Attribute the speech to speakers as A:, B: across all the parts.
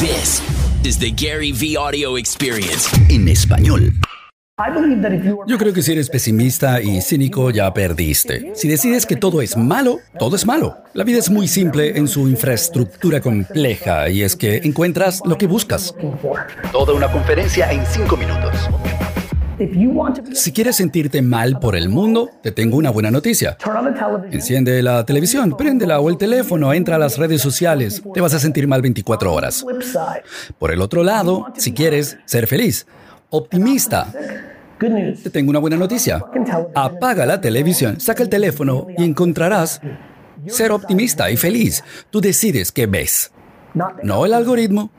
A: This is the Gary V Audio Experience.
B: En español.
C: Yo creo que si eres pesimista y cínico ya perdiste. Si decides que todo es malo, todo es malo. La vida es muy simple en su infraestructura compleja y es que encuentras lo que buscas.
B: Toda una conferencia en cinco minutos.
C: Si quieres sentirte mal por el mundo, te tengo una buena noticia. Enciende la televisión, préndela o el teléfono, entra a las redes sociales. Te vas a sentir mal 24 horas. Por el otro lado, si quieres ser feliz, optimista, te tengo una buena noticia. Apaga la televisión, saca el teléfono y encontrarás ser optimista y feliz. Tú decides qué ves. No el algoritmo.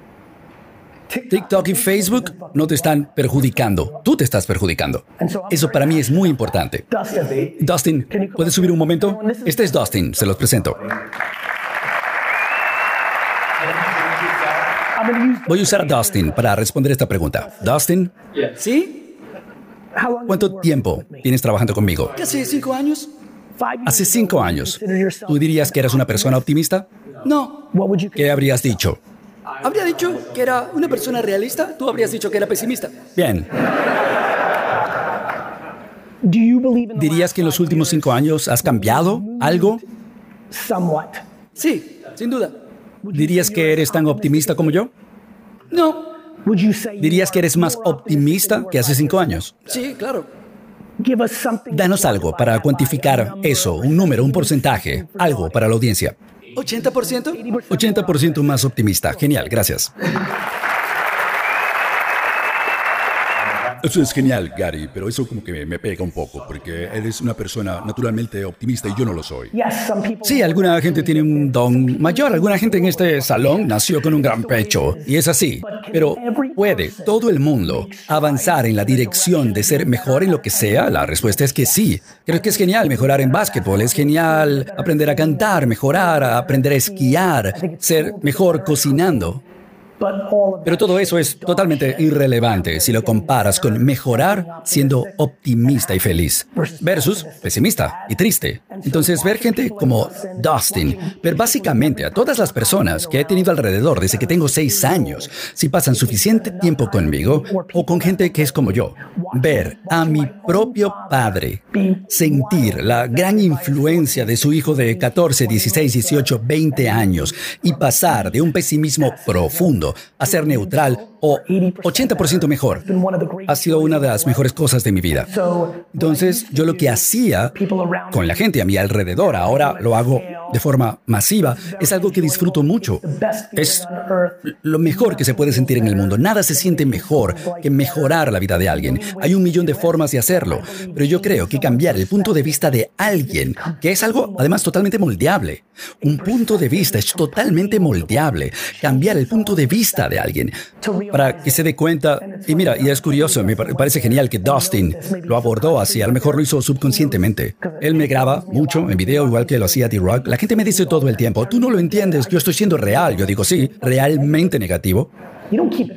C: TikTok y Facebook no te están perjudicando, tú te estás perjudicando. Eso para mí es muy importante. Dustin, ¿puedes subir un momento? Este es Dustin, se los presento. Voy a usar a Dustin para responder esta pregunta. Dustin, ¿sí? ¿Cuánto tiempo tienes trabajando conmigo?
D: Casi cinco años.
C: Hace cinco años. ¿Tú dirías que eras una persona optimista?
D: No.
C: ¿Qué habrías dicho?
D: Habría dicho que era una persona realista, tú habrías dicho que era pesimista.
C: Bien. ¿Dirías que en los últimos cinco años has cambiado algo?
D: Sí, sin duda.
C: ¿Dirías que eres tan optimista como yo?
D: No.
C: ¿Dirías que eres más optimista que hace cinco años?
D: Sí, claro.
C: Danos algo para cuantificar eso, un número, un porcentaje, algo para la audiencia.
D: ¿80%?
C: 80% más optimista. Genial, gracias. Eso es genial, Gary, pero eso como que me, pega un poco, porque eres una persona naturalmente optimista y yo no lo soy. Sí, alguna gente tiene un don mayor, alguna gente en este salón nació con un gran pecho, y es así, pero ¿puede todo el mundo avanzar en la dirección de ser mejor en lo que sea? La respuesta es que sí. Creo que es genial mejorar en básquetbol, es genial aprender a cantar, mejorar, aprender a esquiar, ser mejor cocinando. Pero todo eso es totalmente irrelevante si lo comparas con mejorar siendo optimista y feliz versus pesimista y triste. Entonces, ver gente como Dustin, ver básicamente a todas las personas que he tenido alrededor desde que tengo seis años, si pasan suficiente tiempo conmigo o con gente que es como yo, ver a mi propio padre sentir la gran influencia de su hijo de 14, 16, 18, 20 años y pasar de un pesimismo profundo a ser neutral o 80% mejor. Ha sido una de las mejores cosas de mi vida. Entonces, yo lo que hacía con la gente a mi alrededor, ahora lo hago de forma masiva, es algo que disfruto mucho. Es lo mejor que se puede sentir en el mundo. Nada se siente mejor que mejorar la vida de alguien. Hay un millón de formas de hacerlo, pero yo creo que cambiar el punto de vista de alguien, que es algo además totalmente moldeable. Un punto de vista es totalmente moldeable. Cambiar el punto de vista de alguien para que se dé cuenta. Y mira, y es curioso, me parece genial que Dustin lo abordó así, a lo mejor lo hizo subconscientemente. Él me graba mucho en video, igual que lo hacía D-Rock. La gente me dice todo el tiempo, tú no lo entiendes, yo estoy siendo real. Yo digo, sí, realmente negativo.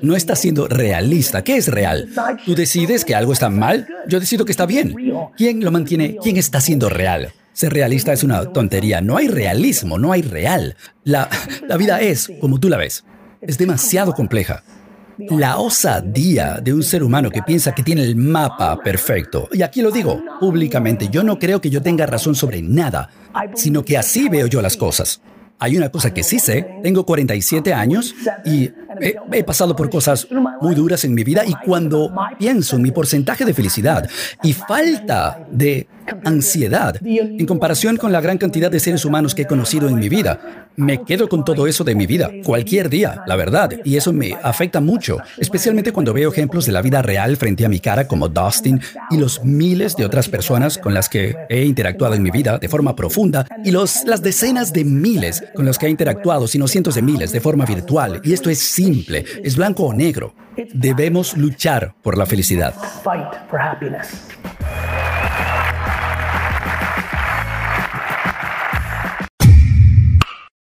C: No estás siendo realista. ¿Qué es real? ¿Tú decides que algo está mal? Yo decido que está bien. ¿Quién lo mantiene? ¿Quién está siendo real? Ser realista es una tontería. No hay realismo, no hay real. La, la vida es como tú la ves. Es demasiado compleja. La osadía de un ser humano que piensa que tiene el mapa perfecto. Y aquí lo digo públicamente, yo no creo que yo tenga razón sobre nada, sino que así veo yo las cosas. Hay una cosa que sí sé, tengo 47 años y he, pasado por cosas muy duras en mi vida y cuando pienso en mi porcentaje de felicidad y falta de ansiedad en comparación con la gran cantidad de seres humanos que he conocido en mi vida, me quedo con todo eso de mi vida, cualquier día, la verdad, y eso me afecta mucho, especialmente cuando veo ejemplos de la vida real frente a mi cara como Dustin y los miles de otras personas con las que he interactuado en mi vida de forma profunda y los, las decenas de miles con los que he interactuado, sino cientos de miles de forma virtual. Y esto es simple, es blanco o negro. Debemos luchar por la felicidad.